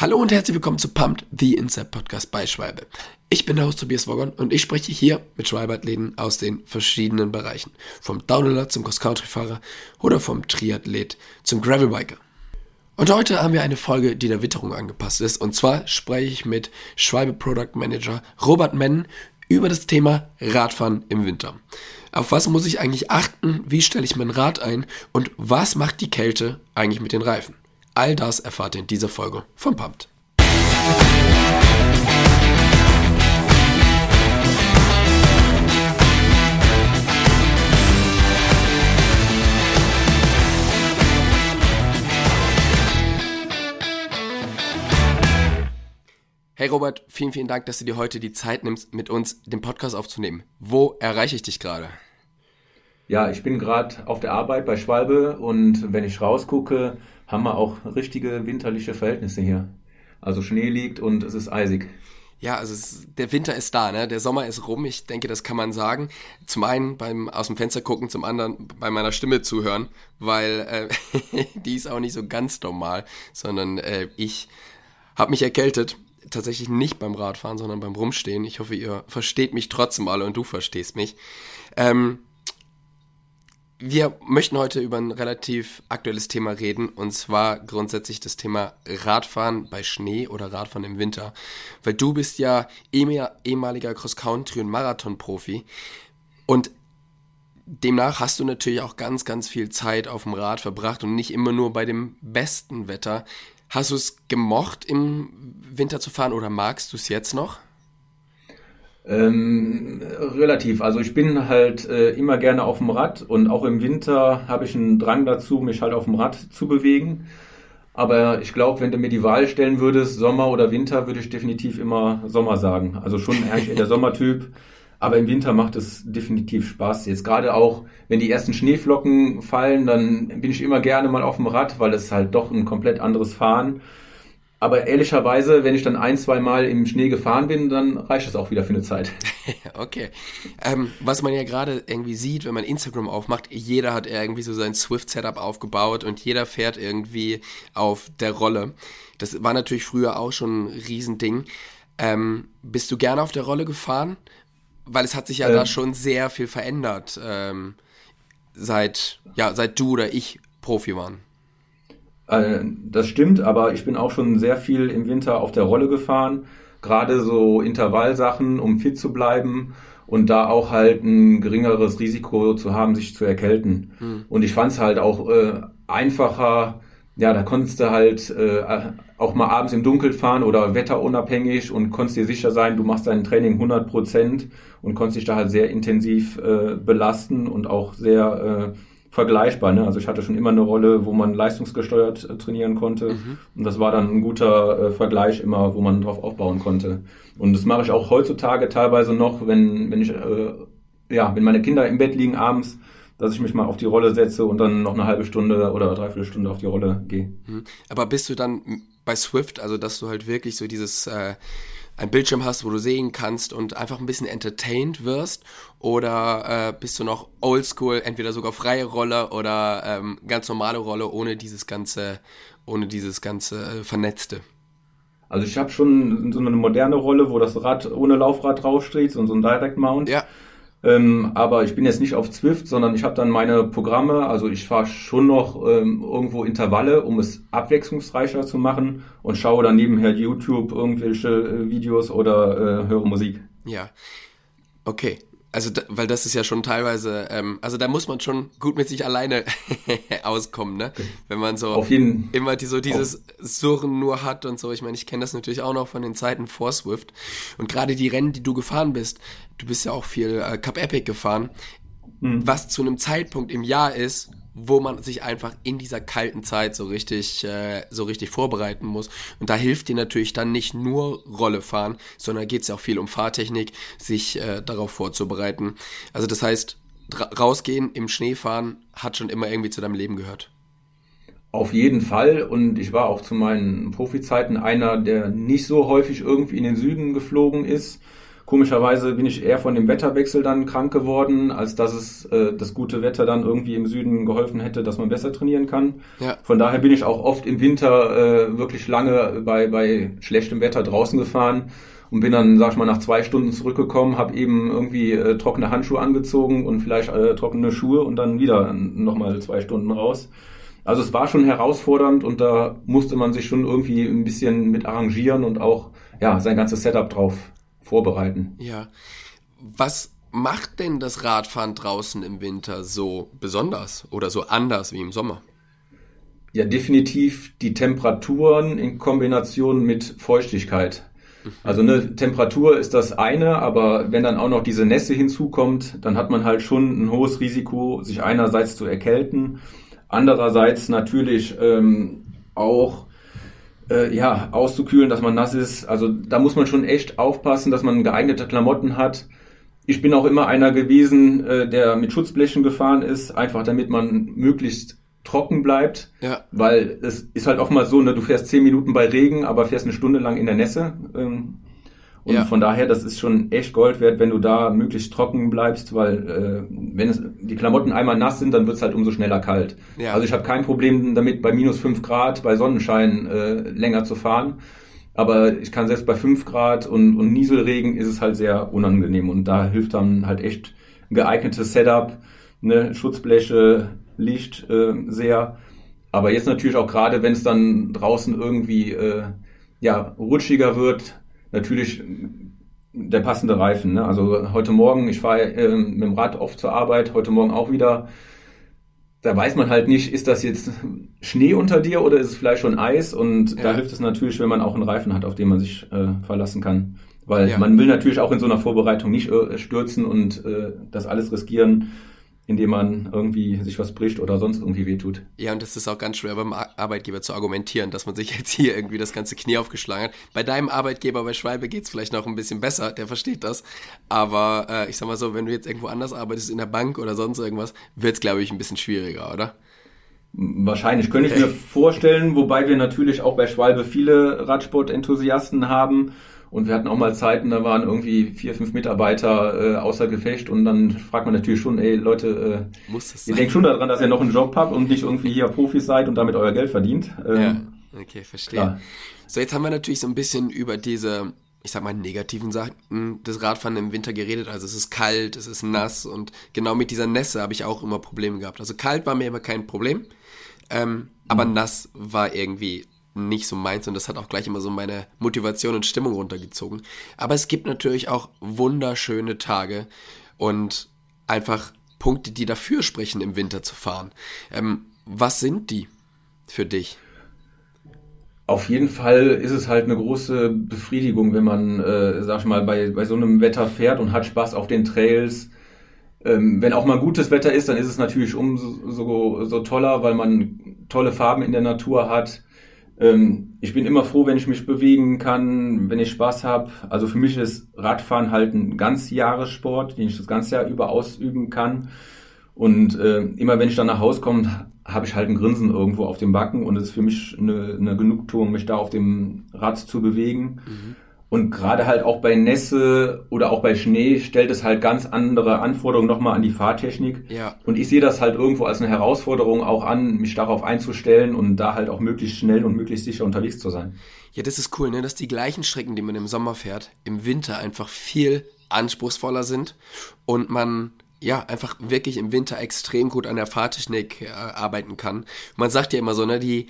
Hallo und herzlich willkommen zu Pumped, the Inside Podcast bei Schwalbe. Ich bin der Host Tobias Woggon und ich spreche hier mit Schwalbe-Athleten aus den verschiedenen Bereichen. Vom Downhiller zum Cross-Country-Fahrer oder vom Triathlet zum Gravelbiker. Und heute haben wir eine Folge, die der Witterung angepasst ist. Und zwar spreche ich mit Schwalbe Product Manager Robert Mennen über das Thema Radfahren im Winter. Auf was muss ich eigentlich achten? Wie stelle ich mein Rad ein? Und was macht die Kälte eigentlich mit den Reifen? All das erfahrt ihr in dieser Folge von Pumped. Hey Robert, vielen, vielen Dank, dass du dir heute die Zeit nimmst, mit uns den Podcast aufzunehmen. Wo erreiche ich dich gerade? Ja, ich bin gerade auf der Arbeit bei Schwalbe und wenn ich rausgucke, haben wir auch richtige winterliche Verhältnisse hier. Also Schnee liegt und es ist eisig. Ja, also es, der Winter ist da, ne? Der Sommer ist rum. Ich denke, das kann man sagen. Zum einen beim aus dem Fenster gucken, zum anderen bei meiner Stimme zuhören, weil äh, die ist auch nicht so ganz normal, sondern äh, ich habe mich erkältet. Tatsächlich nicht beim Radfahren, sondern beim Rumstehen. Ich hoffe, ihr versteht mich trotzdem alle und du verstehst mich. Ähm, wir möchten heute über ein relativ aktuelles Thema reden und zwar grundsätzlich das Thema Radfahren bei Schnee oder Radfahren im Winter. Weil du bist ja ehemaliger Cross-Country- und Marathon-Profi und demnach hast du natürlich auch ganz, ganz viel Zeit auf dem Rad verbracht und nicht immer nur bei dem besten Wetter. Hast du es gemocht, im Winter zu fahren oder magst du es jetzt noch? Ähm, relativ. Also ich bin halt äh, immer gerne auf dem Rad und auch im Winter habe ich einen Drang dazu, mich halt auf dem Rad zu bewegen. Aber ich glaube, wenn du mir die Wahl stellen würdest, Sommer oder Winter, würde ich definitiv immer Sommer sagen. Also schon eigentlich der Sommertyp. Aber im Winter macht es definitiv Spaß. Jetzt gerade auch, wenn die ersten Schneeflocken fallen, dann bin ich immer gerne mal auf dem Rad, weil es halt doch ein komplett anderes Fahren aber ehrlicherweise, wenn ich dann ein, zwei Mal im Schnee gefahren bin, dann reicht es auch wieder für eine Zeit. okay. Ähm, was man ja gerade irgendwie sieht, wenn man Instagram aufmacht, jeder hat irgendwie so sein Swift-Setup aufgebaut und jeder fährt irgendwie auf der Rolle. Das war natürlich früher auch schon ein Riesending. Ähm, bist du gerne auf der Rolle gefahren? Weil es hat sich ja ähm, da schon sehr viel verändert, ähm, seit, ja, seit du oder ich Profi waren. Äh, das stimmt, aber ich bin auch schon sehr viel im Winter auf der Rolle gefahren. Gerade so Intervallsachen, um fit zu bleiben und da auch halt ein geringeres Risiko zu haben, sich zu erkälten. Hm. Und ich fand es halt auch äh, einfacher, ja, da konntest du halt äh, auch mal abends im Dunkeln fahren oder wetterunabhängig und konntest dir sicher sein, du machst dein Training 100 Prozent und konntest dich da halt sehr intensiv äh, belasten und auch sehr äh, vergleichbar. Ne? Also ich hatte schon immer eine Rolle, wo man leistungsgesteuert äh, trainieren konnte. Mhm. Und das war dann ein guter äh, Vergleich immer, wo man drauf aufbauen konnte. Und das mache ich auch heutzutage teilweise noch, wenn, wenn ich, äh, ja, wenn meine Kinder im Bett liegen abends, dass ich mich mal auf die Rolle setze und dann noch eine halbe Stunde oder dreiviertel Stunde auf die Rolle gehe. Mhm. Aber bist du dann bei Swift, also dass du halt wirklich so dieses äh, ein Bildschirm hast, wo du sehen kannst und einfach ein bisschen entertained wirst? Oder äh, bist du noch oldschool, entweder sogar freie Rolle oder ähm, ganz normale Rolle, ohne dieses ganze, ohne dieses ganze äh, Vernetzte? Also ich habe schon so eine moderne Rolle, wo das Rad ohne Laufrad draufsteht und so ein Direct Mount. Ja. Ähm, aber ich bin jetzt nicht auf Zwift, sondern ich habe dann meine Programme. Also ich fahre schon noch ähm, irgendwo Intervalle, um es abwechslungsreicher zu machen und schaue dann nebenher YouTube irgendwelche äh, Videos oder äh, höre Musik. Ja. Okay also da, weil das ist ja schon teilweise, ähm, also da muss man schon gut mit sich alleine auskommen, ne? Wenn man so immer die, so dieses Surren nur hat und so. Ich meine, ich kenne das natürlich auch noch von den Zeiten vor Swift. Und gerade die Rennen, die du gefahren bist, du bist ja auch viel äh, Cup Epic gefahren, mhm. was zu einem Zeitpunkt im Jahr ist, wo man sich einfach in dieser kalten Zeit so richtig, äh, so richtig vorbereiten muss. Und da hilft dir natürlich dann nicht nur Rolle fahren, sondern geht es ja auch viel um Fahrtechnik, sich äh, darauf vorzubereiten. Also das heißt, rausgehen, im Schnee fahren, hat schon immer irgendwie zu deinem Leben gehört. Auf jeden Fall. Und ich war auch zu meinen Profizeiten einer, der nicht so häufig irgendwie in den Süden geflogen ist Komischerweise bin ich eher von dem Wetterwechsel dann krank geworden, als dass es äh, das gute Wetter dann irgendwie im Süden geholfen hätte, dass man besser trainieren kann. Ja. Von daher bin ich auch oft im Winter äh, wirklich lange bei, bei schlechtem Wetter draußen gefahren und bin dann, sag ich mal, nach zwei Stunden zurückgekommen, habe eben irgendwie äh, trockene Handschuhe angezogen und vielleicht äh, trockene Schuhe und dann wieder nochmal zwei Stunden raus. Also es war schon herausfordernd und da musste man sich schon irgendwie ein bisschen mit arrangieren und auch ja sein ganzes Setup drauf vorbereiten. Ja. Was macht denn das Radfahren draußen im Winter so besonders oder so anders wie im Sommer? Ja, definitiv die Temperaturen in Kombination mit Feuchtigkeit. Also eine Temperatur ist das eine, aber wenn dann auch noch diese Nässe hinzukommt, dann hat man halt schon ein hohes Risiko, sich einerseits zu erkälten, andererseits natürlich ähm, auch äh, ja, auszukühlen, dass man nass ist. Also da muss man schon echt aufpassen, dass man geeignete Klamotten hat. Ich bin auch immer einer gewesen, äh, der mit Schutzblechen gefahren ist, einfach damit man möglichst trocken bleibt. Ja. Weil es ist halt auch mal so, ne, du fährst zehn Minuten bei Regen, aber fährst eine Stunde lang in der Nässe. Ähm, und ja. von daher, das ist schon echt Gold wert, wenn du da möglichst trocken bleibst, weil äh, wenn es die Klamotten einmal nass sind, dann wird es halt umso schneller kalt. Ja. Also ich habe kein Problem damit, bei minus fünf Grad bei Sonnenschein äh, länger zu fahren. Aber ich kann selbst bei fünf Grad und, und Nieselregen ist es halt sehr unangenehm. Und da hilft dann halt echt ein geeignetes Setup, ne, Schutzbleche, Licht äh, sehr. Aber jetzt natürlich auch gerade, wenn es dann draußen irgendwie äh, ja, rutschiger wird, natürlich der passende Reifen. Ne? Also heute Morgen, ich fahre äh, mit dem Rad oft zur Arbeit, heute Morgen auch wieder. Da weiß man halt nicht, ist das jetzt Schnee unter dir oder ist es vielleicht schon Eis? Und ja. da hilft es natürlich, wenn man auch einen Reifen hat, auf den man sich äh, verlassen kann. Weil ja. man will natürlich auch in so einer Vorbereitung nicht äh, stürzen und äh, das alles riskieren indem man irgendwie sich was bricht oder sonst irgendwie wehtut. Ja, und das ist auch ganz schwer beim Arbeitgeber zu argumentieren, dass man sich jetzt hier irgendwie das ganze Knie aufgeschlagen hat. Bei deinem Arbeitgeber bei Schwalbe geht's vielleicht noch ein bisschen besser, der versteht das. Aber äh, ich sag mal so, wenn du jetzt irgendwo anders arbeitest, in der Bank oder sonst irgendwas, wird's glaube ich, ein bisschen schwieriger, oder? Wahrscheinlich könnte ich mir vorstellen, wobei wir natürlich auch bei Schwalbe viele Radsport-Enthusiasten haben und wir hatten auch mal Zeiten, da waren irgendwie vier, fünf Mitarbeiter äh, außer Gefecht und dann fragt man natürlich schon, ey Leute, äh, Muss das ihr denkt schon daran, dass ihr noch einen Job habt und nicht irgendwie hier Profis seid und damit euer Geld verdient. Ähm, ja, okay, verstehe. Klar. So, jetzt haben wir natürlich so ein bisschen über diese, ich sag mal, negativen Sachen des Radfahren im Winter geredet. Also es ist kalt, es ist nass und genau mit dieser Nässe habe ich auch immer Probleme gehabt. Also kalt war mir immer kein Problem, ähm, aber mhm. nass war irgendwie nicht so meins und das hat auch gleich immer so meine Motivation und Stimmung runtergezogen. Aber es gibt natürlich auch wunderschöne Tage und einfach Punkte, die dafür sprechen, im Winter zu fahren. Ähm, was sind die für dich? Auf jeden Fall ist es halt eine große Befriedigung, wenn man, äh, sag ich mal, bei, bei so einem Wetter fährt und hat Spaß auf den Trails. Ähm, wenn auch mal gutes Wetter ist, dann ist es natürlich umso so, so toller, weil man tolle Farben in der Natur hat. Ähm, ich bin immer froh, wenn ich mich bewegen kann, wenn ich Spaß habe. Also für mich ist Radfahren halt ein ganz Jahressport, den ich das ganze Jahr über ausüben kann. Und äh, immer wenn ich dann nach Hause komme, habe ich halt ein Grinsen irgendwo auf dem Backen und es ist für mich eine, eine Genugtuung, mich da auf dem Rad zu bewegen. Mhm. Und gerade halt auch bei Nässe oder auch bei Schnee stellt es halt ganz andere Anforderungen nochmal an die Fahrtechnik. Ja. Und ich sehe das halt irgendwo als eine Herausforderung auch an, mich darauf einzustellen und da halt auch möglichst schnell und möglichst sicher unterwegs zu sein. Ja, das ist cool, ne? dass die gleichen Strecken, die man im Sommer fährt, im Winter einfach viel anspruchsvoller sind und man ja, einfach wirklich im Winter extrem gut an der Fahrtechnik äh, arbeiten kann. Man sagt ja immer so, ne, die,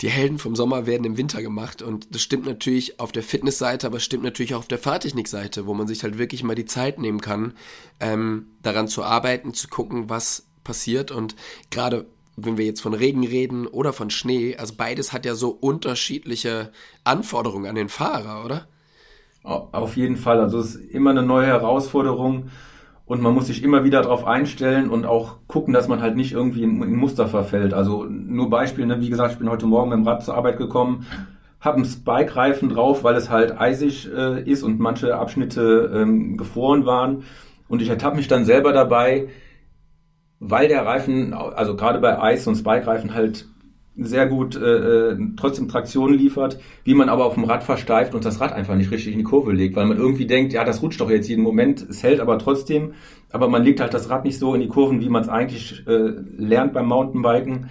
die Helden vom Sommer werden im Winter gemacht und das stimmt natürlich auf der Fitnessseite, aber es stimmt natürlich auch auf der Fahrtechnikseite, wo man sich halt wirklich mal die Zeit nehmen kann, ähm, daran zu arbeiten, zu gucken, was passiert und gerade wenn wir jetzt von Regen reden oder von Schnee, also beides hat ja so unterschiedliche Anforderungen an den Fahrer, oder? Auf jeden Fall, also es ist immer eine neue Herausforderung und man muss sich immer wieder darauf einstellen und auch gucken, dass man halt nicht irgendwie in, in Muster verfällt. Also nur Beispiel, ne? wie gesagt, ich bin heute Morgen mit dem Rad zur Arbeit gekommen, habe einen Spike-Reifen drauf, weil es halt eisig äh, ist und manche Abschnitte ähm, gefroren waren. Und ich ertappe mich dann selber dabei, weil der Reifen, also gerade bei Eis und Spike-Reifen halt sehr gut äh, äh, trotzdem Traktion liefert, wie man aber auf dem Rad versteift und das Rad einfach nicht richtig in die Kurve legt, weil man irgendwie denkt, ja, das rutscht doch jetzt jeden Moment, es hält aber trotzdem, aber man legt halt das Rad nicht so in die Kurven, wie man es eigentlich äh, lernt beim Mountainbiken.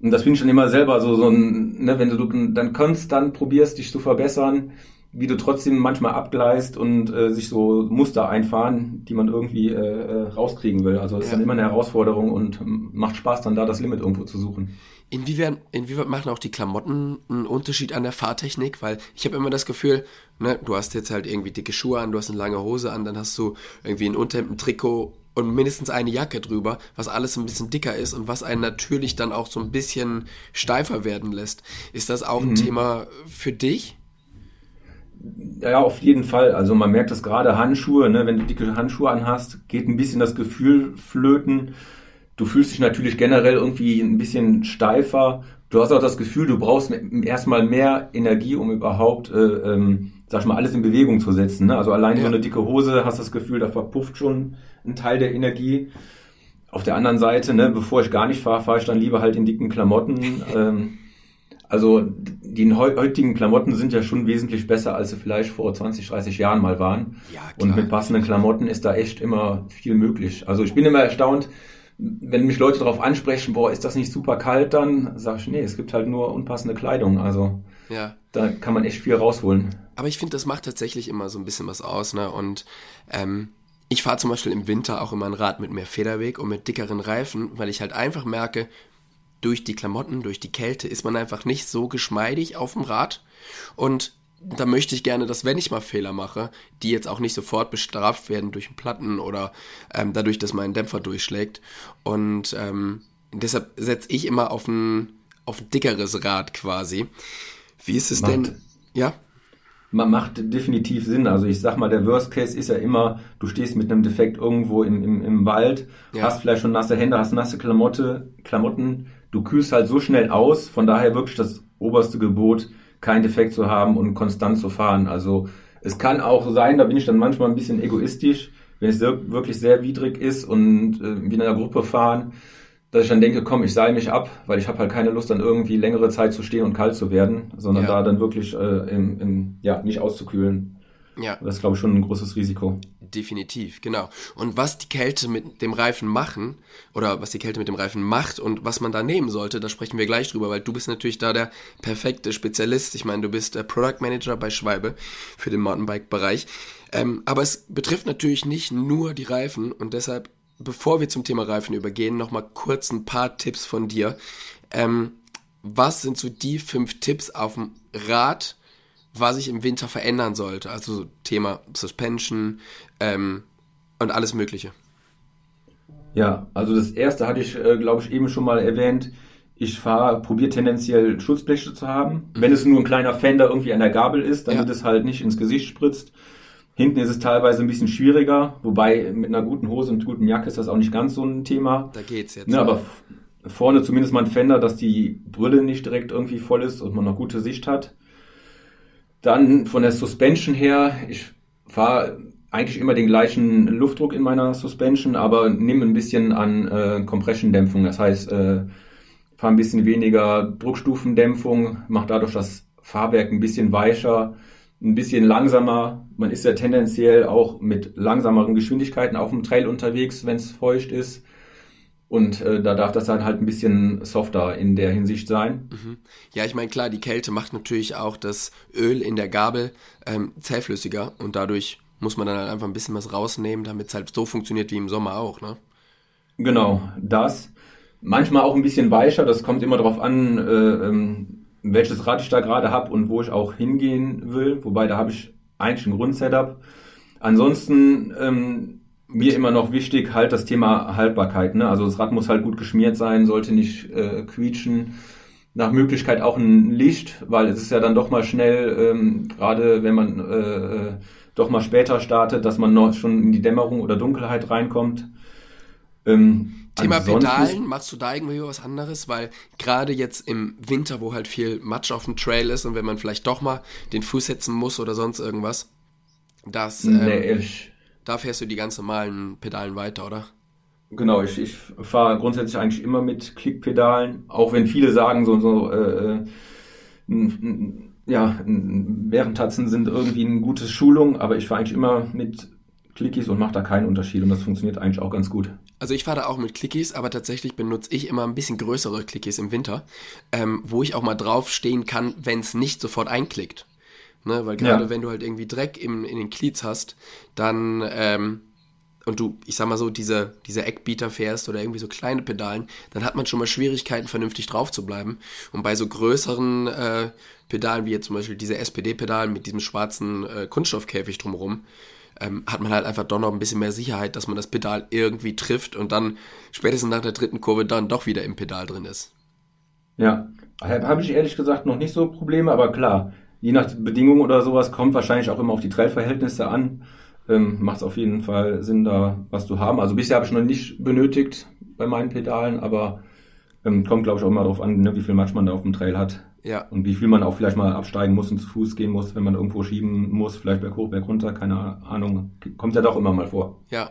Und das finde ich schon immer selber so, so ein, ne, wenn du dann konstant probierst, dich zu verbessern, wie du trotzdem manchmal abgleist und äh, sich so Muster einfahren, die man irgendwie äh, äh rauskriegen will. Also es ja. ist dann immer eine Herausforderung und macht Spaß, dann da das Limit irgendwo zu suchen. Inwiefern, inwiefern machen auch die Klamotten einen Unterschied an der Fahrtechnik? Weil ich habe immer das Gefühl, ne, du hast jetzt halt irgendwie dicke Schuhe an, du hast eine lange Hose an, dann hast du irgendwie ein Unterhemd, ein Trikot und mindestens eine Jacke drüber, was alles ein bisschen dicker ist und was einen natürlich dann auch so ein bisschen steifer werden lässt. Ist das auch ein mhm. Thema für dich? Ja, auf jeden Fall. Also man merkt das gerade Handschuhe, ne? wenn du dicke Handschuhe anhast, geht ein bisschen das Gefühl flöten. Du fühlst dich natürlich generell irgendwie ein bisschen steifer. Du hast auch das Gefühl, du brauchst erstmal mehr Energie, um überhaupt, äh, ähm, sag ich mal, alles in Bewegung zu setzen. Ne? Also allein ja. so eine dicke Hose hast das Gefühl, da verpufft schon ein Teil der Energie. Auf der anderen Seite, ne, bevor ich gar nicht fahre, fahre ich dann lieber halt in dicken Klamotten. ähm, also die heutigen Klamotten sind ja schon wesentlich besser, als sie vielleicht vor 20, 30 Jahren mal waren. Ja, klar. Und mit passenden Klamotten ist da echt immer viel möglich. Also ich bin immer erstaunt, wenn mich Leute darauf ansprechen, boah, ist das nicht super kalt, dann sage ich, nee, es gibt halt nur unpassende Kleidung. Also ja. da kann man echt viel rausholen. Aber ich finde, das macht tatsächlich immer so ein bisschen was aus. Ne? Und ähm, ich fahre zum Beispiel im Winter auch immer ein Rad mit mehr Federweg und mit dickeren Reifen, weil ich halt einfach merke, durch die Klamotten, durch die Kälte ist man einfach nicht so geschmeidig auf dem Rad. Und da möchte ich gerne, dass wenn ich mal Fehler mache, die jetzt auch nicht sofort bestraft werden durch einen Platten oder ähm, dadurch, dass mein Dämpfer durchschlägt. Und ähm, deshalb setze ich immer auf ein, auf ein dickeres Rad quasi. Wie ist es Macht, denn? Ja? Man macht definitiv Sinn. Also ich sag mal, der Worst Case ist ja immer, du stehst mit einem Defekt irgendwo im, im, im Wald, ja. hast vielleicht schon nasse Hände, hast nasse Klamotte, Klamotten, du kühlst halt so schnell aus, von daher wirklich das oberste Gebot, keinen Defekt zu haben und konstant zu fahren. Also es kann auch sein, da bin ich dann manchmal ein bisschen egoistisch, wenn es wirklich sehr widrig ist und äh, wir in einer Gruppe fahren, dass ich dann denke, komm, ich seile mich ab, weil ich habe halt keine Lust, dann irgendwie längere Zeit zu stehen und kalt zu werden, sondern ja. da dann wirklich äh, im, im, ja, nicht auszukühlen. Ja. Das ist, glaube ich, schon ein großes Risiko. Definitiv, genau. Und was die Kälte mit dem Reifen machen, oder was die Kälte mit dem Reifen macht und was man da nehmen sollte, da sprechen wir gleich drüber, weil du bist natürlich da der perfekte Spezialist. Ich meine, du bist der Product Manager bei Schwalbe für den Mountainbike-Bereich. Ähm, aber es betrifft natürlich nicht nur die Reifen und deshalb, bevor wir zum Thema Reifen übergehen, nochmal kurz ein paar Tipps von dir. Ähm, was sind so die fünf Tipps auf dem Rad, was ich im Winter verändern sollte. Also Thema Suspension ähm, und alles Mögliche. Ja, also das erste hatte ich, äh, glaube ich, eben schon mal erwähnt. Ich fahre, probiere tendenziell Schutzbleche zu haben. Mhm. Wenn es nur ein kleiner Fender irgendwie an der Gabel ist, damit ja. es halt nicht ins Gesicht spritzt. Hinten ist es teilweise ein bisschen schwieriger, wobei mit einer guten Hose und guten Jacke ist das auch nicht ganz so ein Thema. Da geht's jetzt. Ne, aber vorne zumindest mal ein Fender, dass die Brille nicht direkt irgendwie voll ist und man noch gute Sicht hat. Dann von der Suspension her, ich fahre eigentlich immer den gleichen Luftdruck in meiner Suspension, aber nehme ein bisschen an äh, Compression-Dämpfung. Das heißt, äh, fahre ein bisschen weniger Druckstufendämpfung, mache dadurch das Fahrwerk ein bisschen weicher, ein bisschen langsamer. Man ist ja tendenziell auch mit langsameren Geschwindigkeiten auf dem Trail unterwegs, wenn es feucht ist. Und äh, da darf das dann halt ein bisschen softer in der Hinsicht sein. Mhm. Ja, ich meine, klar, die Kälte macht natürlich auch das Öl in der Gabel ähm, zähflüssiger und dadurch muss man dann halt einfach ein bisschen was rausnehmen, damit es halt so funktioniert wie im Sommer auch, ne? Genau, das. Manchmal auch ein bisschen weicher, das kommt immer darauf an, äh, ähm, welches Rad ich da gerade habe und wo ich auch hingehen will. Wobei da habe ich eigentlich ein Grundsetup. Ansonsten ähm, mir immer noch wichtig, halt das Thema Haltbarkeit. Ne? Also das Rad muss halt gut geschmiert sein, sollte nicht äh, quietschen. Nach Möglichkeit auch ein Licht, weil es ist ja dann doch mal schnell, ähm, gerade wenn man äh, doch mal später startet, dass man noch schon in die Dämmerung oder Dunkelheit reinkommt. Ähm, Thema Pedalen, machst du da irgendwie was anderes? Weil gerade jetzt im Winter, wo halt viel Matsch auf dem Trail ist und wenn man vielleicht doch mal den Fuß setzen muss oder sonst irgendwas, das... Ähm, nee, ich, da fährst du die ganz normalen Pedalen weiter, oder? Genau, ich, ich fahre grundsätzlich eigentlich immer mit Klickpedalen, auch wenn viele sagen, so, so äh, äh ja, Währendtatzen sind irgendwie eine gute Schulung, aber ich fahre eigentlich immer mit Clickies und mache da keinen Unterschied und das funktioniert eigentlich auch ganz gut. Also ich fahre da auch mit Clickies, aber tatsächlich benutze ich immer ein bisschen größere Clickies im Winter, ähm, wo ich auch mal drauf stehen kann, wenn es nicht sofort einklickt. Ne? Weil gerade ja. wenn du halt irgendwie Dreck im, in den Cleats hast, dann ähm, und du, ich sag mal so, diese, diese Eckbieter fährst oder irgendwie so kleine Pedalen, dann hat man schon mal Schwierigkeiten, vernünftig drauf zu bleiben. Und bei so größeren äh, Pedalen, wie jetzt zum Beispiel diese SPD-Pedalen mit diesem schwarzen äh, Kunststoffkäfig drumherum, ähm, hat man halt einfach doch noch ein bisschen mehr Sicherheit, dass man das Pedal irgendwie trifft und dann spätestens nach der dritten Kurve dann doch wieder im Pedal drin ist. Ja, habe ich ehrlich gesagt noch nicht so Probleme, aber klar, je nach Bedingungen oder sowas kommt wahrscheinlich auch immer auf die Trailverhältnisse an ähm, macht es auf jeden Fall Sinn, da was zu haben. Also bisher habe ich noch nicht benötigt bei meinen Pedalen, aber ähm, kommt, glaube ich, auch immer darauf an, ne, wie viel Matsch man da auf dem Trail hat. Ja. Und wie viel man auch vielleicht mal absteigen muss und zu Fuß gehen muss, wenn man irgendwo schieben muss, vielleicht berg hoch, berg runter, keine Ahnung. Kommt ja doch immer mal vor. Ja.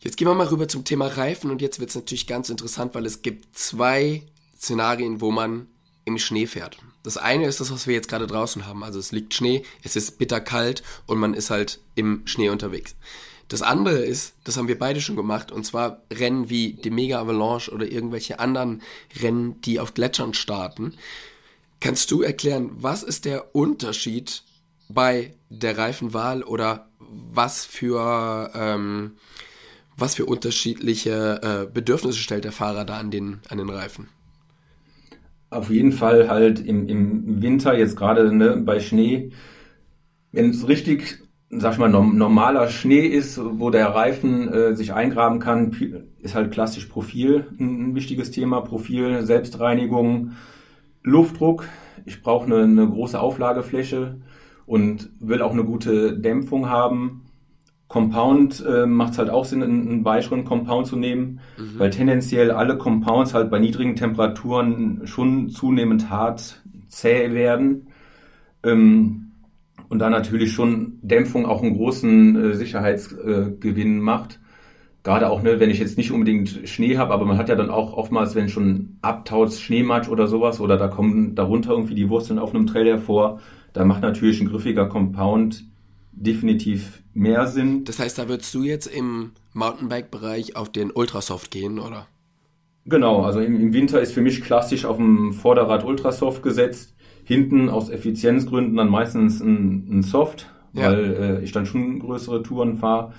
Jetzt gehen wir mal rüber zum Thema Reifen und jetzt wird es natürlich ganz interessant, weil es gibt zwei Szenarien, wo man im Schnee fährt. Das eine ist das, was wir jetzt gerade draußen haben. Also es liegt Schnee, es ist bitterkalt und man ist halt im Schnee unterwegs. Das andere ist, das haben wir beide schon gemacht, und zwar Rennen wie die Mega Avalanche oder irgendwelche anderen Rennen, die auf Gletschern starten. Kannst du erklären, was ist der Unterschied bei der Reifenwahl oder was für, ähm, was für unterschiedliche äh, Bedürfnisse stellt der Fahrer da an den, an den Reifen? Auf jeden Fall halt im, im Winter, jetzt gerade ne, bei Schnee, wenn es richtig, sag ich mal, normaler Schnee ist, wo der Reifen äh, sich eingraben kann, ist halt klassisch Profil ein, ein wichtiges Thema. Profil, Selbstreinigung, Luftdruck. Ich brauche eine, eine große Auflagefläche und will auch eine gute Dämpfung haben. Compound äh, macht es halt auch Sinn, einen, einen weicheren Compound zu nehmen, mhm. weil tendenziell alle Compounds halt bei niedrigen Temperaturen schon zunehmend hart zäh werden. Ähm, und da natürlich schon Dämpfung auch einen großen äh, Sicherheitsgewinn äh, macht. Gerade auch, ne, wenn ich jetzt nicht unbedingt Schnee habe, aber man hat ja dann auch oftmals, wenn schon abtaut, Schneematsch oder sowas, oder da kommen darunter irgendwie die Wurzeln auf einem Trail hervor, da macht natürlich ein griffiger Compound definitiv mehr Sinn. Das heißt, da würdest du jetzt im Mountainbike-Bereich auf den Ultrasoft gehen, oder? Genau, also im, im, Winter ist für mich klassisch auf dem Vorderrad Ultrasoft gesetzt. Hinten aus Effizienzgründen dann meistens ein, ein Soft, ja. weil äh, ich dann schon größere Touren fahre.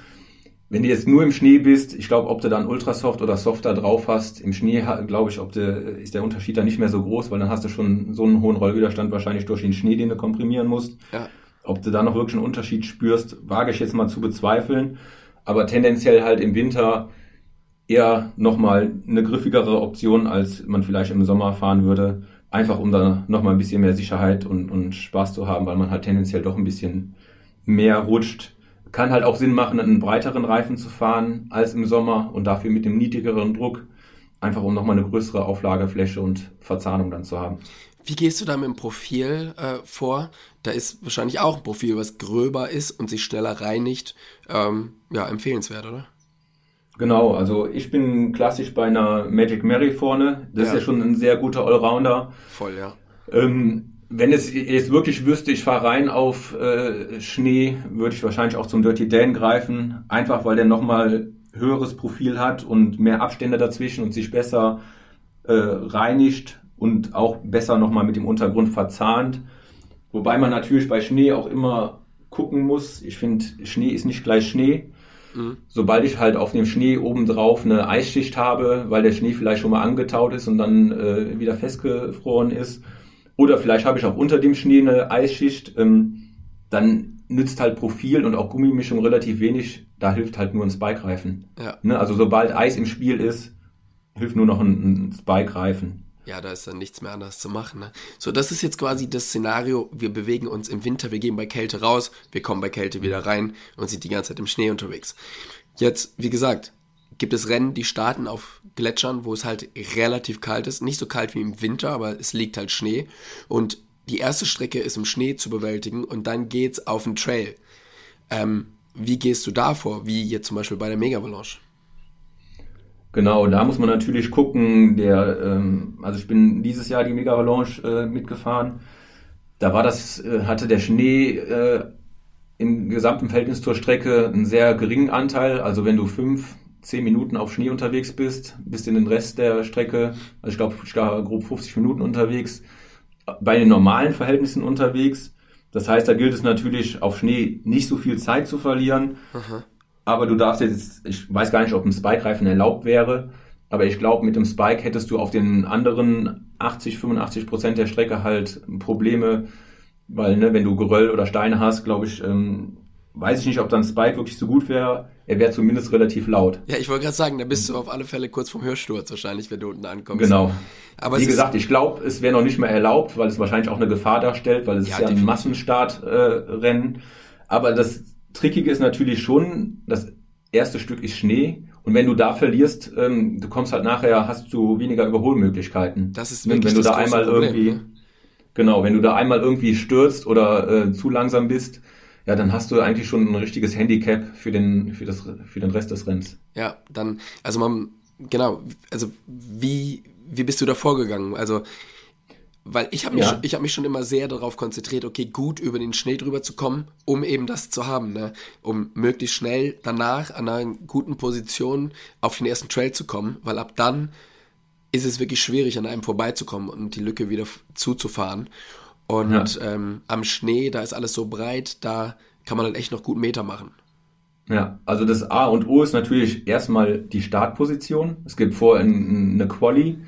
Wenn du jetzt nur im Schnee bist, ich glaube, ob du dann Ultrasoft oder Soft da drauf hast, im Schnee glaube ich, ob du, ist der Unterschied da nicht mehr so groß, weil dann hast du schon so einen hohen Rollwiderstand wahrscheinlich durch den Schnee, den du komprimieren musst. Ja. Ob du da noch wirklich einen Unterschied spürst, wage ich jetzt mal zu bezweifeln. Aber tendenziell halt im Winter eher nochmal eine griffigere Option, als man vielleicht im Sommer fahren würde. Einfach um da nochmal ein bisschen mehr Sicherheit und, und Spaß zu haben, weil man halt tendenziell doch ein bisschen mehr rutscht. Kann halt auch Sinn machen, einen breiteren Reifen zu fahren als im Sommer und dafür mit dem niedrigeren Druck. Einfach um nochmal eine größere Auflagefläche und Verzahnung dann zu haben. Wie gehst du da mit dem Profil äh, vor? Da ist wahrscheinlich auch ein Profil, was gröber ist und sich schneller reinigt. Ähm, ja, empfehlenswert, oder? Genau, also ich bin klassisch bei einer Magic Mary vorne. Das ja. ist ja schon ein sehr guter Allrounder. Voll, ja. Ähm, wenn es jetzt wirklich wüsste, ich fahre rein auf äh, Schnee, würde ich wahrscheinlich auch zum Dirty Dan greifen. Einfach weil der nochmal höheres Profil hat und mehr Abstände dazwischen und sich besser äh, reinigt und auch besser nochmal mit dem Untergrund verzahnt. Wobei man natürlich bei Schnee auch immer gucken muss. Ich finde, Schnee ist nicht gleich Schnee. Mhm. Sobald ich halt auf dem Schnee obendrauf eine Eisschicht habe, weil der Schnee vielleicht schon mal angetaut ist und dann äh, wieder festgefroren ist, oder vielleicht habe ich auch unter dem Schnee eine Eisschicht, ähm, dann nützt halt Profil und auch Gummimischung relativ wenig. Da hilft halt nur ein Spike-Reifen. Ja. Ne? Also sobald Eis im Spiel ist, hilft nur noch ein, ein Spike-Reifen ja, da ist dann nichts mehr anders zu machen. Ne? So, das ist jetzt quasi das Szenario, wir bewegen uns im Winter, wir gehen bei Kälte raus, wir kommen bei Kälte wieder rein und sind die ganze Zeit im Schnee unterwegs. Jetzt, wie gesagt, gibt es Rennen, die starten auf Gletschern, wo es halt relativ kalt ist. Nicht so kalt wie im Winter, aber es liegt halt Schnee. Und die erste Strecke ist im Schnee zu bewältigen und dann geht's auf den Trail. Ähm, wie gehst du da vor? Wie jetzt zum Beispiel bei der Mega Avalanche? Genau, da muss man natürlich gucken, der, ähm, also ich bin dieses Jahr die Mega Avalanche äh, mitgefahren. Da war das, äh, hatte der Schnee äh, im gesamten Verhältnis zur Strecke einen sehr geringen Anteil. Also wenn du fünf, zehn Minuten auf Schnee unterwegs bist, bist in den Rest der Strecke, also ich glaube, ich war grob 50 Minuten unterwegs, bei den normalen Verhältnissen unterwegs. Das heißt, da gilt es natürlich, auf Schnee nicht so viel Zeit zu verlieren. Aha. Aber du darfst jetzt, ich weiß gar nicht, ob ein Spike-Reifen erlaubt wäre, aber ich glaube, mit dem Spike hättest du auf den anderen 80, 85 Prozent der Strecke halt Probleme, weil, ne, wenn du Geröll oder Steine hast, glaube ich, ähm, weiß ich nicht, ob dann Spike wirklich so gut wäre. Er wäre zumindest relativ laut. Ja, ich wollte gerade sagen, da bist du auf alle Fälle kurz vom Hörsturz wahrscheinlich, wenn du unten ankommst. Genau. Aber Wie gesagt, ich glaube, es wäre noch nicht mehr erlaubt, weil es wahrscheinlich auch eine Gefahr darstellt, weil es ja, ist ja ein Massenstartrennen. Äh, Aber das Trickige ist natürlich schon, das erste Stück ist Schnee. Und wenn du da verlierst, ähm, du kommst halt nachher, hast du weniger Überholmöglichkeiten. Das ist wirklich Wenn du da einmal Problem, irgendwie, ne? genau, wenn du da einmal irgendwie stürzt oder äh, zu langsam bist, ja, dann hast du eigentlich schon ein richtiges Handicap für den, für das, für den Rest des Rennens. Ja, dann, also man, genau, also wie, wie bist du da vorgegangen? Also, weil ich habe mich, ja. hab mich schon immer sehr darauf konzentriert, okay, gut über den Schnee drüber zu kommen, um eben das zu haben, ne? um möglichst schnell danach an einer guten Position auf den ersten Trail zu kommen, weil ab dann ist es wirklich schwierig, an einem vorbeizukommen und die Lücke wieder zuzufahren. Und ja. ähm, am Schnee, da ist alles so breit, da kann man halt echt noch gut Meter machen. Ja, also das A und O ist natürlich erstmal die Startposition. Es gibt vorher eine Quali,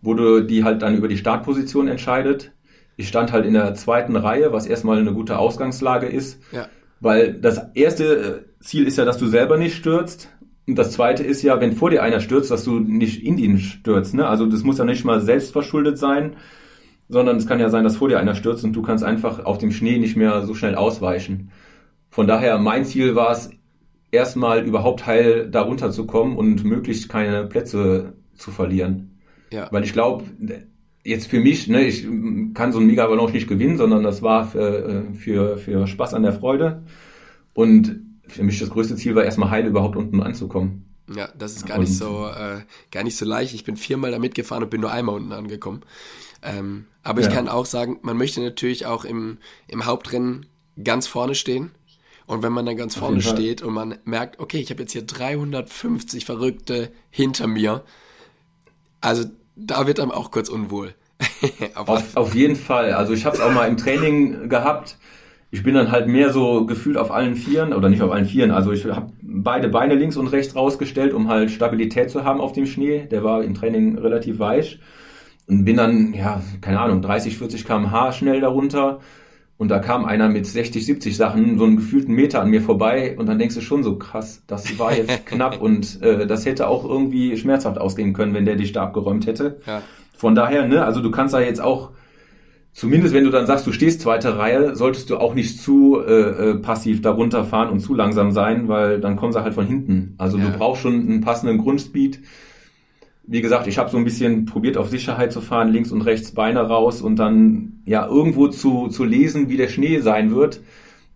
wo du die halt dann über die Startposition entscheidet. Ich stand halt in der zweiten Reihe, was erstmal eine gute Ausgangslage ist. Ja. Weil das erste äh, Ziel ist ja, dass du selber nicht stürzt. Und das zweite ist ja, wenn vor dir einer stürzt, dass du nicht in ihn stürzt. Ne? Also das muss ja nicht mal selbst verschuldet sein, sondern es kann ja sein, dass vor dir einer stürzt und du kannst einfach auf dem Schnee nicht mehr so schnell ausweichen. Von daher, mein Ziel war es, erstmal überhaupt heil darunter zu kommen und möglichst keine Plätze zu verlieren. Ja. Weil ich glaube, jetzt für mich, ne, ich kann so ein Mega Ballon nicht gewinnen, sondern das war für, äh, für, für Spaß an der Freude. Und für mich das größte Ziel war erstmal heil überhaupt unten anzukommen. Ja, das ist gar und, nicht so äh, gar nicht so leicht. Ich bin viermal da mitgefahren und bin nur einmal unten angekommen. Ähm, aber ja. ich kann auch sagen, man möchte natürlich auch im, im Hauptrennen ganz vorne stehen. Und wenn man dann ganz vorne steht und man merkt, okay, ich habe jetzt hier 350 Verrückte hinter mir, also da wird einem auch kurz unwohl. auf, auf, jeden Fall. Also ich habe es auch mal im Training gehabt. Ich bin dann halt mehr so gefühlt auf allen Vieren oder nicht auf allen Vieren. Also ich habe beide Beine links und rechts rausgestellt, um halt Stabilität zu haben auf dem Schnee. Der war im Training relativ weich und bin dann, ja, keine Ahnung, 30, 40 km/h schnell darunter. Und da kam einer mit 60, 70 Sachen, so einen gefühlten Meter an mir vorbei. Und dann denkst du schon so, krass, das war jetzt knapp. Und äh, das hätte auch irgendwie schmerzhaft ausgehen können, wenn der dich da abgeräumt hätte. Ja. Von daher, ne, also du kannst da jetzt auch, zumindest wenn du dann sagst, du stehst zweite Reihe, solltest du auch nicht zu äh, äh passiv darunter fahren und zu langsam sein, weil dann kommen sie halt von hinten. Also ja. du brauchst schon einen passenden Grundspeed wie gesagt, ich habe so ein bisschen probiert auf Sicherheit zu fahren, links und rechts Beine raus und dann ja irgendwo zu, zu lesen, wie der Schnee sein wird.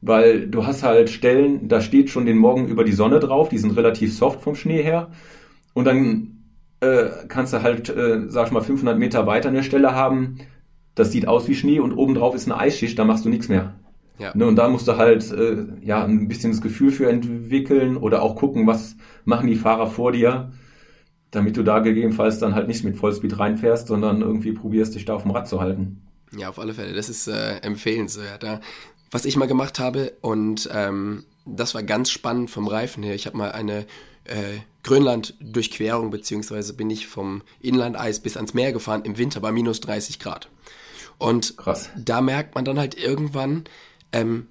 Weil du hast halt Stellen, da steht schon den Morgen über die Sonne drauf, die sind relativ soft vom Schnee her. Und dann äh, kannst du halt, äh, sag ich mal, 500 Meter weiter eine Stelle haben, das sieht aus wie Schnee und obendrauf ist eine Eisschicht, da machst du nichts mehr. Ja. Ne, und da musst du halt äh, ja ein bisschen das Gefühl für entwickeln oder auch gucken, was machen die Fahrer vor dir damit du da gegebenenfalls dann halt nicht mit Vollspeed reinfährst, sondern irgendwie probierst, dich da auf dem Rad zu halten. Ja, auf alle Fälle. Das ist äh, empfehlenswert. Ja. Was ich mal gemacht habe, und ähm, das war ganz spannend vom Reifen her. Ich habe mal eine äh, Grönland-Durchquerung, beziehungsweise bin ich vom Inlandeis bis ans Meer gefahren, im Winter bei minus 30 Grad. Und Krass. da merkt man dann halt irgendwann, ähm,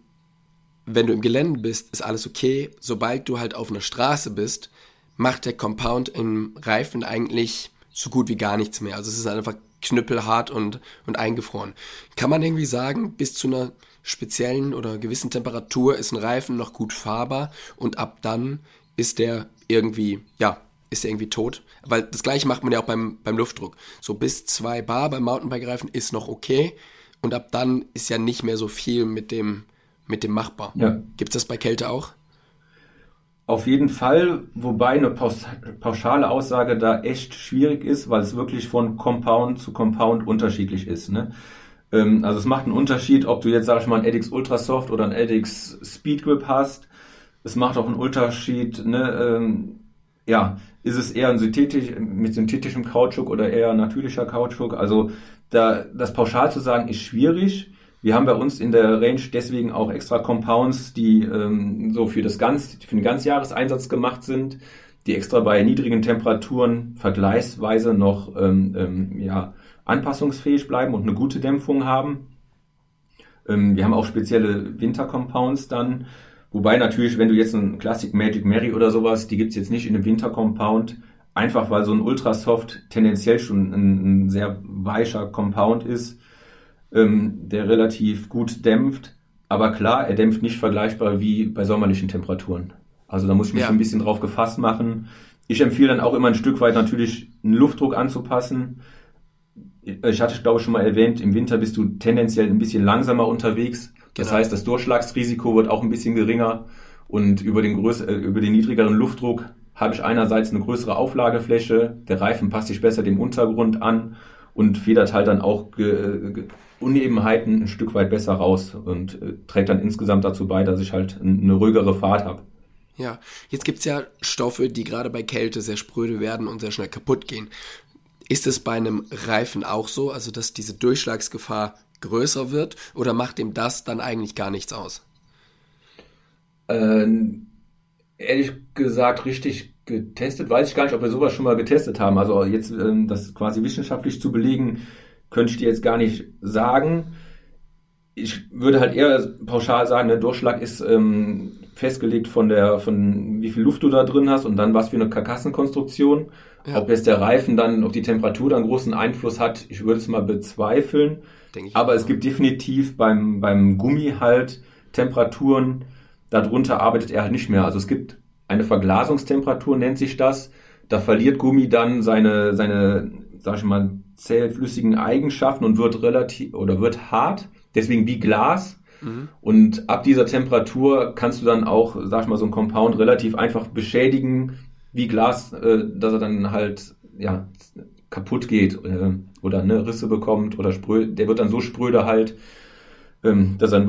wenn du im Gelände bist, ist alles okay. Sobald du halt auf einer Straße bist, macht der Compound im Reifen eigentlich so gut wie gar nichts mehr. Also es ist einfach knüppelhart und, und eingefroren. Kann man irgendwie sagen, bis zu einer speziellen oder gewissen Temperatur ist ein Reifen noch gut fahrbar und ab dann ist der irgendwie, ja, ist irgendwie tot. Weil das gleiche macht man ja auch beim, beim Luftdruck. So bis zwei Bar beim Mountainbike-Reifen ist noch okay und ab dann ist ja nicht mehr so viel mit dem, mit dem machbar. Ja. Gibt es das bei Kälte auch? Auf jeden Fall, wobei eine pauschale Aussage da echt schwierig ist, weil es wirklich von Compound zu Compound unterschiedlich ist. Ne? Ähm, also es macht einen Unterschied, ob du jetzt, sag ich mal, ein Edix Ultrasoft oder ein Edix Speed Grip hast. Es macht auch einen Unterschied, ne, ähm, ja, ist es eher ein synthetisch, mit synthetischem Kautschuk oder eher natürlicher Kautschuk? Also da, das pauschal zu sagen, ist schwierig. Wir haben bei uns in der Range deswegen auch extra Compounds, die ähm, so für das ganz, für den Ganzjahreseinsatz gemacht sind, die extra bei niedrigen Temperaturen vergleichsweise noch ähm, ähm, ja, anpassungsfähig bleiben und eine gute Dämpfung haben. Ähm, wir haben auch spezielle Wintercompounds dann, wobei natürlich, wenn du jetzt ein Classic Magic Mary oder sowas, die gibt's jetzt nicht in einem Wintercompound, einfach weil so ein Ultrasoft tendenziell schon ein, ein sehr weicher Compound ist ähm, der relativ gut dämpft. Aber klar, er dämpft nicht vergleichbar wie bei sommerlichen Temperaturen. Also da muss ich mich ja. ein bisschen drauf gefasst machen. Ich empfehle dann auch immer ein Stück weit natürlich einen Luftdruck anzupassen. Ich hatte, glaube ich, schon mal erwähnt, im Winter bist du tendenziell ein bisschen langsamer unterwegs. Das genau. heißt, das Durchschlagsrisiko wird auch ein bisschen geringer. Und über den, größ äh, über den niedrigeren Luftdruck habe ich einerseits eine größere Auflagefläche, der Reifen passt sich besser dem Untergrund an und federt halt dann auch Unebenheiten ein Stück weit besser raus und äh, trägt dann insgesamt dazu bei, dass ich halt eine ruhigere Fahrt habe. Ja, jetzt gibt es ja Stoffe, die gerade bei Kälte sehr spröde werden und sehr schnell kaputt gehen. Ist es bei einem Reifen auch so, also dass diese Durchschlagsgefahr größer wird oder macht ihm das dann eigentlich gar nichts aus? Ähm, ehrlich gesagt, richtig getestet, weiß ich gar nicht, ob wir sowas schon mal getestet haben. Also jetzt ähm, das quasi wissenschaftlich zu belegen, könnte ich dir jetzt gar nicht sagen. Ich würde halt eher pauschal sagen, der Durchschlag ist ähm, festgelegt von der, von wie viel Luft du da drin hast und dann was für eine Karkassenkonstruktion. Ja. Ob jetzt der Reifen dann, ob die Temperatur dann großen Einfluss hat, ich würde es mal bezweifeln. Aber es gibt definitiv beim, beim Gummi halt Temperaturen, darunter arbeitet er halt nicht mehr. Also es gibt eine Verglasungstemperatur, nennt sich das. Da verliert Gummi dann seine, seine, sag ich mal, zähflüssigen Eigenschaften und wird relativ oder wird hart, deswegen wie Glas. Mhm. Und ab dieser Temperatur kannst du dann auch, sag ich mal, so ein Compound relativ einfach beschädigen, wie Glas, äh, dass er dann halt ja kaputt geht äh, oder ne, Risse bekommt oder sprö der wird dann so spröde halt, ähm, dass er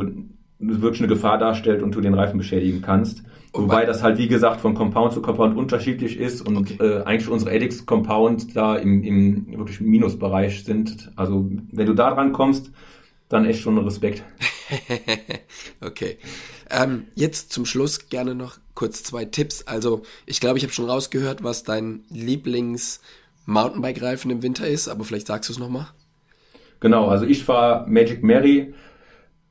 wirklich eine Gefahr darstellt und du den Reifen beschädigen kannst. Wobei das halt, wie gesagt, von Compound zu Compound unterschiedlich ist und okay. äh, eigentlich unsere Edix Compound da im, im wirklich Minusbereich sind. Also, wenn du da dran kommst, dann echt schon Respekt. okay. Ähm, jetzt zum Schluss gerne noch kurz zwei Tipps. Also, ich glaube, ich habe schon rausgehört, was dein Lieblings-Mountainbike-Reifen im Winter ist, aber vielleicht sagst du es nochmal. Genau, also ich fahre Magic Mary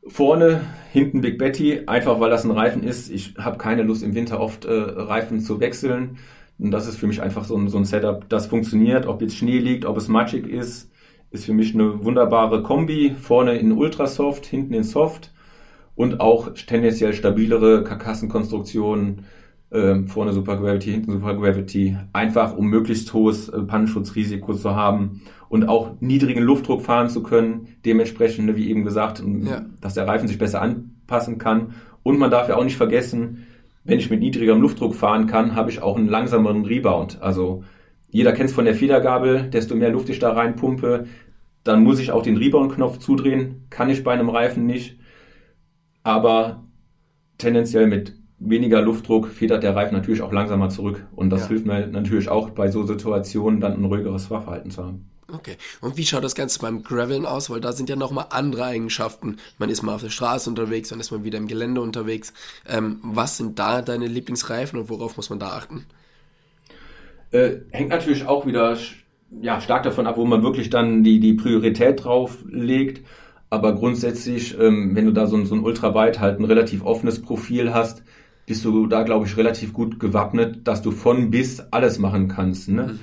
Vorne, hinten Big Betty, einfach weil das ein Reifen ist. Ich habe keine Lust im Winter oft äh, Reifen zu wechseln. Und das ist für mich einfach so ein, so ein Setup, das funktioniert. Ob jetzt Schnee liegt, ob es matschig ist, ist für mich eine wunderbare Kombi. Vorne in Ultrasoft, hinten in Soft und auch tendenziell stabilere Karkassenkonstruktionen. Äh, vorne Super Gravity, hinten Super Gravity. Einfach um möglichst hohes äh, Pannenschutzrisiko zu haben und auch niedrigen Luftdruck fahren zu können. Dementsprechend, ne, wie eben gesagt, ja. dass der Reifen sich besser anpassen kann. Und man darf ja auch nicht vergessen, wenn ich mit niedrigerem Luftdruck fahren kann, habe ich auch einen langsameren Rebound. Also jeder kennt es von der Federgabel, desto mehr Luft ich da reinpumpe, dann muss ich auch den Rebound-Knopf zudrehen. Kann ich bei einem Reifen nicht. Aber tendenziell mit weniger Luftdruck federt der Reifen natürlich auch langsamer zurück. Und das ja. hilft mir natürlich auch bei so Situationen dann ein ruhigeres Fahrverhalten zu haben. Okay. Und wie schaut das Ganze beim Graveln aus? Weil da sind ja nochmal andere Eigenschaften. Man ist mal auf der Straße unterwegs, dann ist man wieder im Gelände unterwegs. Ähm, was sind da deine Lieblingsreifen und worauf muss man da achten? Äh, hängt natürlich auch wieder ja, stark davon ab, wo man wirklich dann die, die Priorität drauf legt. Aber grundsätzlich, ähm, wenn du da so ein, so ein ultraweit halt ein relativ offenes Profil hast, bist du da, glaube ich, relativ gut gewappnet, dass du von bis alles machen kannst. Ne? Mhm.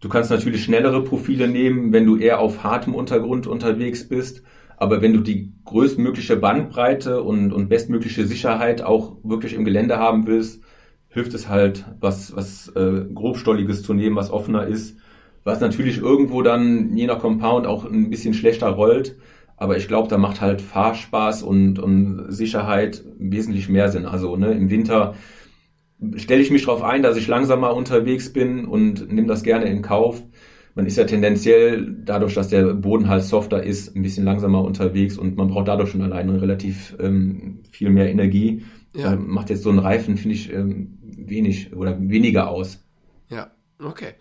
Du kannst natürlich schnellere Profile nehmen, wenn du eher auf hartem Untergrund unterwegs bist. Aber wenn du die größtmögliche Bandbreite und, und bestmögliche Sicherheit auch wirklich im Gelände haben willst, hilft es halt, was, was äh, grobstolliges zu nehmen, was offener ist, was natürlich irgendwo dann je nach Compound auch ein bisschen schlechter rollt. Aber ich glaube, da macht halt Fahrspaß und, und Sicherheit wesentlich mehr Sinn. Also ne, im Winter stelle ich mich darauf ein, dass ich langsamer unterwegs bin und nehme das gerne in Kauf. Man ist ja tendenziell, dadurch, dass der Boden halt softer ist, ein bisschen langsamer unterwegs und man braucht dadurch schon alleine relativ ähm, viel mehr Energie. Ja. Ähm, macht jetzt so ein Reifen, finde ich, ähm, wenig oder weniger aus. Ja, okay.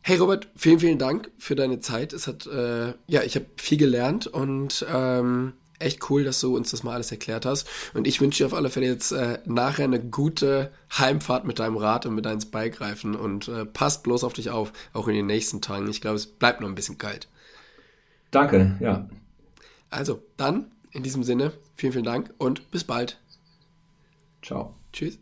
Hey Robert, vielen, vielen Dank für deine Zeit. Es hat, äh, ja, ich habe viel gelernt und ähm, echt cool, dass du uns das mal alles erklärt hast. Und ich wünsche dir auf alle Fälle jetzt äh, nachher eine gute Heimfahrt mit deinem Rad und mit deinen Spike-Reifen und äh, passt bloß auf dich auf, auch in den nächsten Tagen. Ich glaube, es bleibt noch ein bisschen kalt. Danke, ja. Also, dann in diesem Sinne, vielen, vielen Dank und bis bald. Ciao. Tschüss.